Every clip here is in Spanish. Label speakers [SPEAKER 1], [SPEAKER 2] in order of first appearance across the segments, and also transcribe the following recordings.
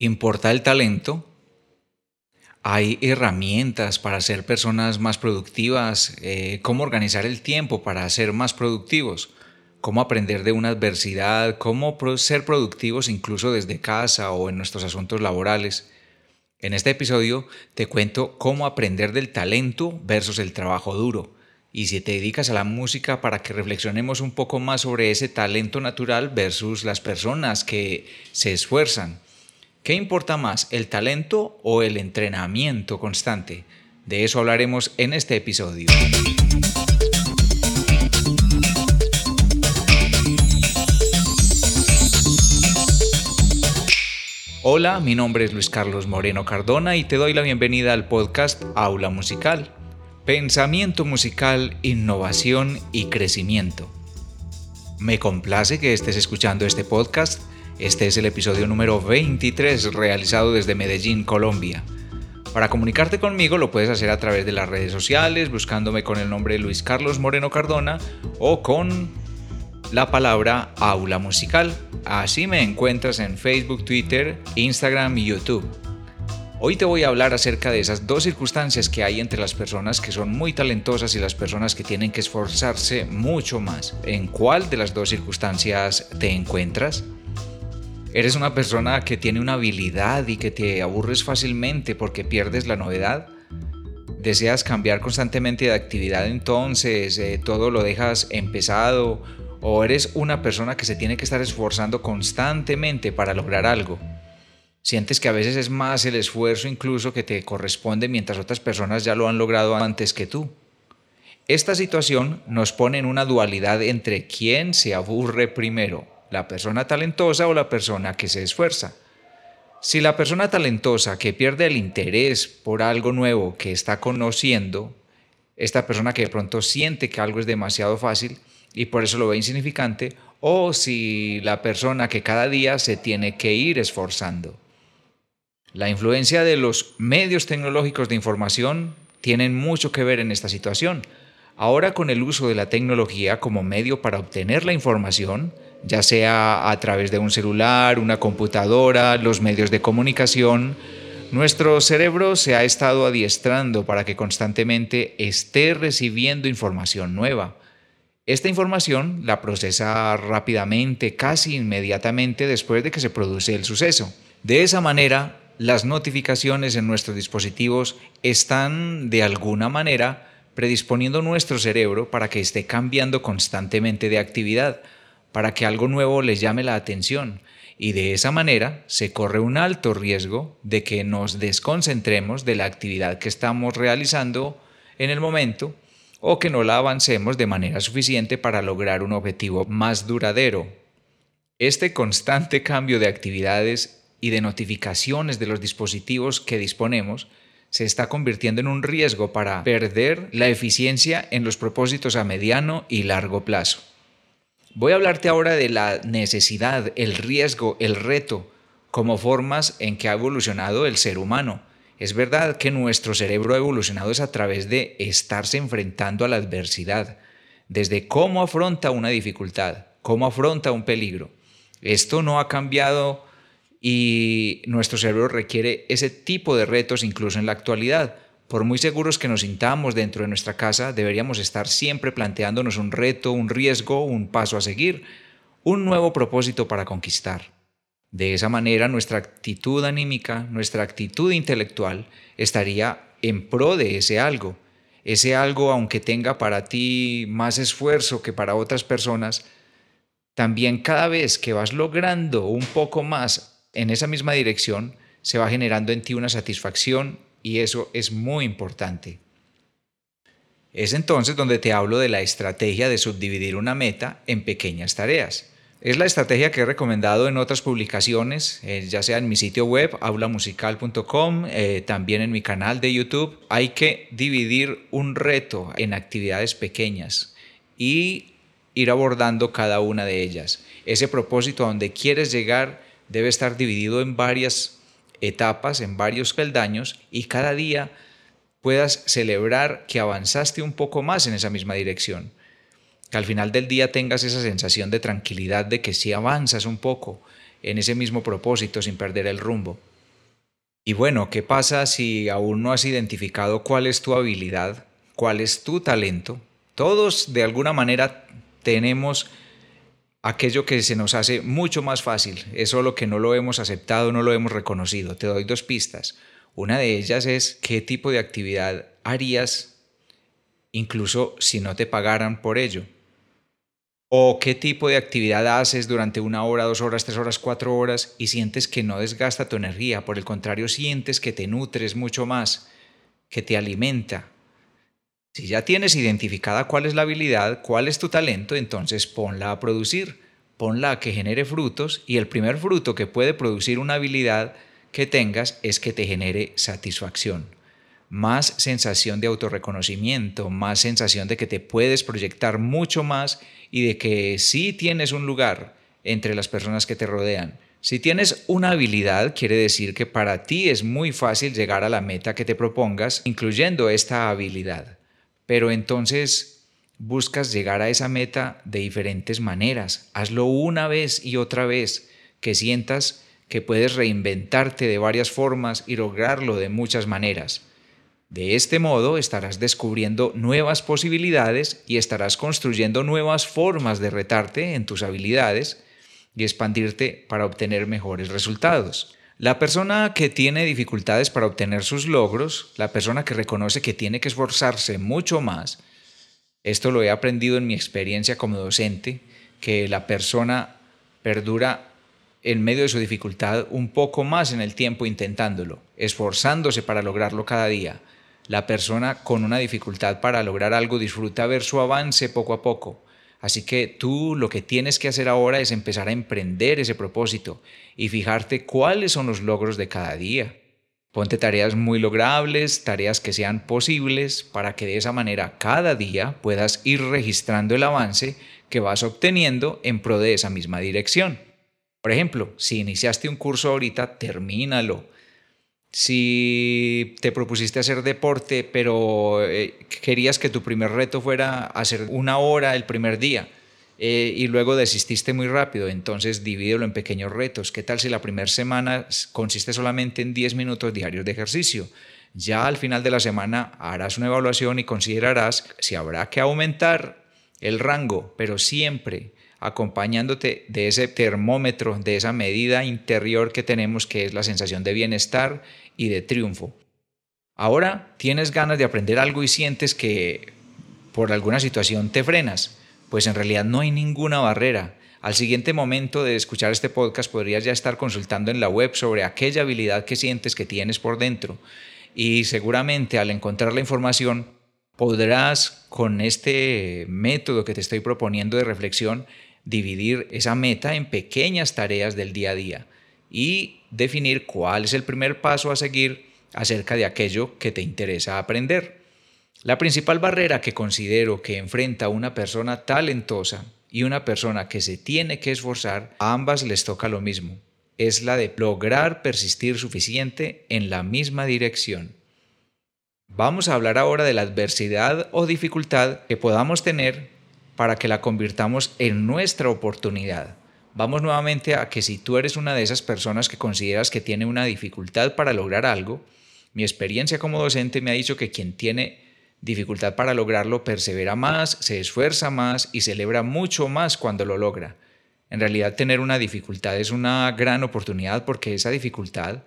[SPEAKER 1] ¿Importa el talento? ¿Hay herramientas para ser personas más productivas? Eh, ¿Cómo organizar el tiempo para ser más productivos? ¿Cómo aprender de una adversidad? ¿Cómo ser productivos incluso desde casa o en nuestros asuntos laborales? En este episodio te cuento cómo aprender del talento versus el trabajo duro. Y si te dedicas a la música para que reflexionemos un poco más sobre ese talento natural versus las personas que se esfuerzan ¿Qué importa más, el talento o el entrenamiento constante? De eso hablaremos en este episodio. Hola, mi nombre es Luis Carlos Moreno Cardona y te doy la bienvenida al podcast Aula Musical. Pensamiento musical, innovación y crecimiento. Me complace que estés escuchando este podcast este es el episodio número 23 realizado desde Medellín, Colombia. Para comunicarte conmigo lo puedes hacer a través de las redes sociales, buscándome con el nombre Luis Carlos Moreno Cardona o con la palabra aula musical. Así me encuentras en Facebook, Twitter, Instagram y YouTube. Hoy te voy a hablar acerca de esas dos circunstancias que hay entre las personas que son muy talentosas y las personas que tienen que esforzarse mucho más. ¿En cuál de las dos circunstancias te encuentras? ¿Eres una persona que tiene una habilidad y que te aburres fácilmente porque pierdes la novedad? ¿Deseas cambiar constantemente de actividad entonces? Eh, ¿Todo lo dejas empezado? ¿O eres una persona que se tiene que estar esforzando constantemente para lograr algo? ¿Sientes que a veces es más el esfuerzo incluso que te corresponde mientras otras personas ya lo han logrado antes que tú? Esta situación nos pone en una dualidad entre quién se aburre primero la persona talentosa o la persona que se esfuerza. Si la persona talentosa que pierde el interés por algo nuevo que está conociendo, esta persona que de pronto siente que algo es demasiado fácil y por eso lo ve insignificante, o si la persona que cada día se tiene que ir esforzando. La influencia de los medios tecnológicos de información tienen mucho que ver en esta situación. Ahora con el uso de la tecnología como medio para obtener la información, ya sea a través de un celular, una computadora, los medios de comunicación, nuestro cerebro se ha estado adiestrando para que constantemente esté recibiendo información nueva. Esta información la procesa rápidamente, casi inmediatamente después de que se produce el suceso. De esa manera, las notificaciones en nuestros dispositivos están de alguna manera predisponiendo nuestro cerebro para que esté cambiando constantemente de actividad para que algo nuevo les llame la atención y de esa manera se corre un alto riesgo de que nos desconcentremos de la actividad que estamos realizando en el momento o que no la avancemos de manera suficiente para lograr un objetivo más duradero. Este constante cambio de actividades y de notificaciones de los dispositivos que disponemos se está convirtiendo en un riesgo para perder la eficiencia en los propósitos a mediano y largo plazo. Voy a hablarte ahora de la necesidad, el riesgo, el reto, como formas en que ha evolucionado el ser humano. Es verdad que nuestro cerebro ha evolucionado es a través de estarse enfrentando a la adversidad, desde cómo afronta una dificultad, cómo afronta un peligro. Esto no ha cambiado y nuestro cerebro requiere ese tipo de retos incluso en la actualidad. Por muy seguros que nos sintamos dentro de nuestra casa, deberíamos estar siempre planteándonos un reto, un riesgo, un paso a seguir, un nuevo propósito para conquistar. De esa manera nuestra actitud anímica, nuestra actitud intelectual estaría en pro de ese algo. Ese algo, aunque tenga para ti más esfuerzo que para otras personas, también cada vez que vas logrando un poco más en esa misma dirección, se va generando en ti una satisfacción y eso es muy importante. Es entonces donde te hablo de la estrategia de subdividir una meta en pequeñas tareas. Es la estrategia que he recomendado en otras publicaciones, eh, ya sea en mi sitio web, aulamusical.com, eh, también en mi canal de YouTube. Hay que dividir un reto en actividades pequeñas y ir abordando cada una de ellas. Ese propósito a donde quieres llegar debe estar dividido en varias etapas, en varios peldaños y cada día puedas celebrar que avanzaste un poco más en esa misma dirección. Que al final del día tengas esa sensación de tranquilidad de que sí avanzas un poco en ese mismo propósito sin perder el rumbo. Y bueno, ¿qué pasa si aún no has identificado cuál es tu habilidad, cuál es tu talento? Todos de alguna manera tenemos aquello que se nos hace mucho más fácil, es solo que no lo hemos aceptado, no lo hemos reconocido. Te doy dos pistas. Una de ellas es qué tipo de actividad harías incluso si no te pagaran por ello. O qué tipo de actividad haces durante una hora, dos horas, tres horas, cuatro horas y sientes que no desgasta tu energía, por el contrario sientes que te nutres mucho más, que te alimenta. Si ya tienes identificada cuál es la habilidad, cuál es tu talento, entonces ponla a producir, ponla a que genere frutos y el primer fruto que puede producir una habilidad que tengas es que te genere satisfacción más sensación de autorreconocimiento, más sensación de que te puedes proyectar mucho más y de que sí tienes un lugar entre las personas que te rodean. Si tienes una habilidad, quiere decir que para ti es muy fácil llegar a la meta que te propongas, incluyendo esta habilidad. Pero entonces buscas llegar a esa meta de diferentes maneras. Hazlo una vez y otra vez, que sientas que puedes reinventarte de varias formas y lograrlo de muchas maneras. De este modo estarás descubriendo nuevas posibilidades y estarás construyendo nuevas formas de retarte en tus habilidades y expandirte para obtener mejores resultados. La persona que tiene dificultades para obtener sus logros, la persona que reconoce que tiene que esforzarse mucho más, esto lo he aprendido en mi experiencia como docente, que la persona perdura en medio de su dificultad un poco más en el tiempo intentándolo, esforzándose para lograrlo cada día la persona con una dificultad para lograr algo disfruta ver su avance poco a poco. Así que tú lo que tienes que hacer ahora es empezar a emprender ese propósito y fijarte cuáles son los logros de cada día. Ponte tareas muy logrables, tareas que sean posibles, para que de esa manera cada día puedas ir registrando el avance que vas obteniendo en pro de esa misma dirección. Por ejemplo, si iniciaste un curso ahorita, termínalo si te propusiste hacer deporte, pero eh, querías que tu primer reto fuera hacer una hora el primer día eh, y luego desististe muy rápido, entonces divídelo en pequeños retos. ¿Qué tal si la primera semana consiste solamente en 10 minutos diarios de ejercicio? Ya al final de la semana harás una evaluación y considerarás si habrá que aumentar el rango, pero siempre acompañándote de ese termómetro, de esa medida interior que tenemos que es la sensación de bienestar y de triunfo. Ahora tienes ganas de aprender algo y sientes que por alguna situación te frenas, pues en realidad no hay ninguna barrera. Al siguiente momento de escuchar este podcast podrías ya estar consultando en la web sobre aquella habilidad que sientes que tienes por dentro y seguramente al encontrar la información podrás con este método que te estoy proponiendo de reflexión dividir esa meta en pequeñas tareas del día a día y definir cuál es el primer paso a seguir acerca de aquello que te interesa aprender. La principal barrera que considero que enfrenta una persona talentosa y una persona que se tiene que esforzar, a ambas les toca lo mismo. Es la de lograr persistir suficiente en la misma dirección. Vamos a hablar ahora de la adversidad o dificultad que podamos tener para que la convirtamos en nuestra oportunidad. Vamos nuevamente a que si tú eres una de esas personas que consideras que tiene una dificultad para lograr algo, mi experiencia como docente me ha dicho que quien tiene dificultad para lograrlo persevera más, se esfuerza más y celebra mucho más cuando lo logra. En realidad tener una dificultad es una gran oportunidad porque esa dificultad,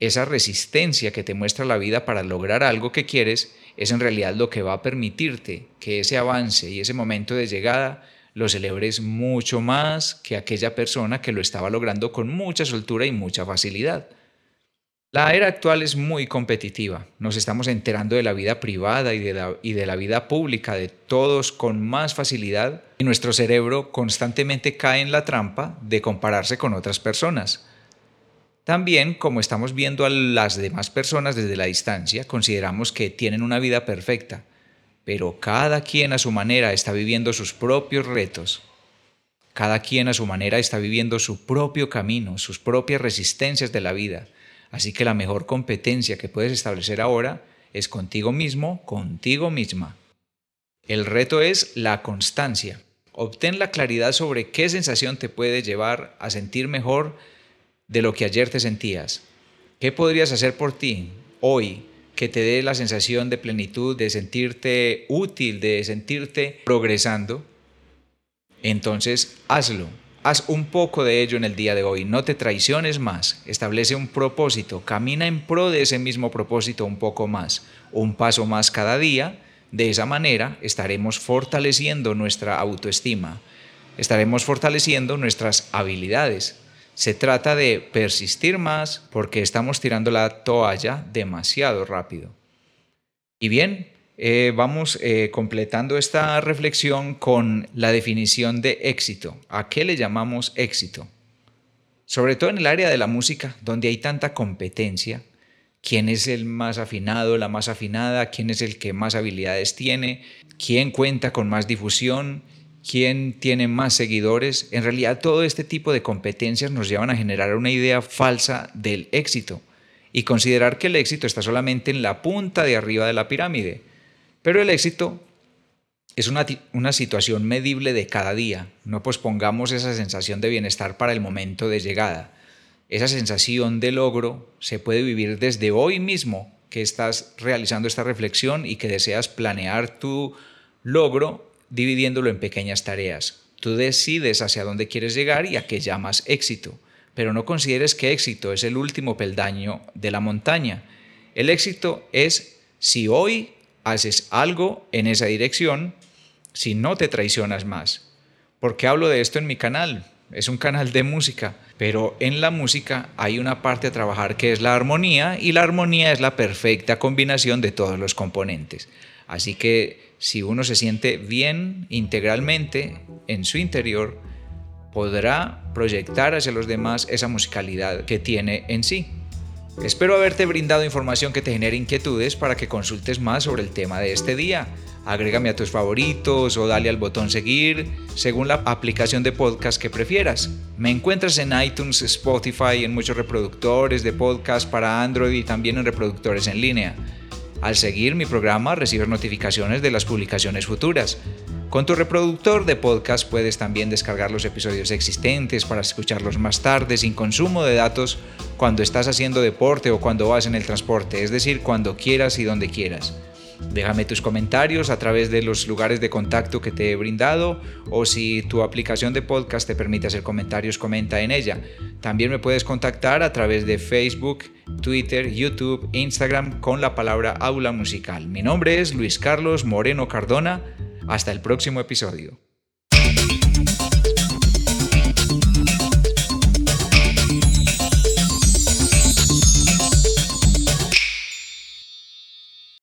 [SPEAKER 1] esa resistencia que te muestra la vida para lograr algo que quieres, es en realidad lo que va a permitirte que ese avance y ese momento de llegada lo celebres mucho más que aquella persona que lo estaba logrando con mucha soltura y mucha facilidad. La era actual es muy competitiva. Nos estamos enterando de la vida privada y de la, y de la vida pública de todos con más facilidad y nuestro cerebro constantemente cae en la trampa de compararse con otras personas. También, como estamos viendo a las demás personas desde la distancia, consideramos que tienen una vida perfecta, pero cada quien a su manera está viviendo sus propios retos. Cada quien a su manera está viviendo su propio camino, sus propias resistencias de la vida. Así que la mejor competencia que puedes establecer ahora es contigo mismo, contigo misma. El reto es la constancia. Obtén la claridad sobre qué sensación te puede llevar a sentir mejor de lo que ayer te sentías. ¿Qué podrías hacer por ti hoy que te dé la sensación de plenitud, de sentirte útil, de sentirte progresando? Entonces hazlo. Haz un poco de ello en el día de hoy, no te traiciones más, establece un propósito, camina en pro de ese mismo propósito un poco más, un paso más cada día, de esa manera estaremos fortaleciendo nuestra autoestima, estaremos fortaleciendo nuestras habilidades. Se trata de persistir más porque estamos tirando la toalla demasiado rápido. Y bien, eh, vamos eh, completando esta reflexión con la definición de éxito. ¿A qué le llamamos éxito? Sobre todo en el área de la música, donde hay tanta competencia, quién es el más afinado, la más afinada, quién es el que más habilidades tiene, quién cuenta con más difusión, quién tiene más seguidores. En realidad todo este tipo de competencias nos llevan a generar una idea falsa del éxito y considerar que el éxito está solamente en la punta de arriba de la pirámide pero el éxito es una, una, situación medible de cada día. No pospongamos esa sensación de bienestar para el momento de llegada. Esa sensación de logro se puede vivir desde hoy mismo que estás realizando esta reflexión y que deseas planear tu logro dividiéndolo en pequeñas tareas. Tú decides hacia dónde quieres llegar y a qué llamas éxito, pero no consideres que éxito es el último peldaño de la montaña. El éxito es si hoy haces algo en esa dirección si no te traicionas más. ¿Por qué hablo de esto en mi canal? Es un canal de música, pero en la música hay una parte a trabajar que es la armonía y la armonía es la perfecta combinación de todos los componentes. Así que si uno se siente bien integralmente en su interior, podrá proyectar hacia los demás esa musicalidad que tiene en sí. Espero haberte brindado información que te genere inquietudes para que consultes más sobre el tema de este día. Agrégame a tus favoritos o dale al botón seguir según la aplicación de podcast que prefieras. Me encuentras en iTunes, Spotify, en muchos reproductores de podcast para Android y también en reproductores en línea. Al seguir mi programa recibes notificaciones de las publicaciones futuras. Con tu reproductor de podcast puedes también descargar los episodios existentes para escucharlos más tarde sin consumo de datos cuando estás haciendo deporte o cuando vas en el transporte, es decir, cuando quieras y donde quieras. Déjame tus comentarios a través de los lugares de contacto que te he brindado o si tu aplicación de podcast te permite hacer comentarios, comenta en ella. También me puedes contactar a través de Facebook, Twitter, YouTube, Instagram con la palabra aula musical. Mi nombre es Luis Carlos Moreno Cardona. Hasta el próximo episodio.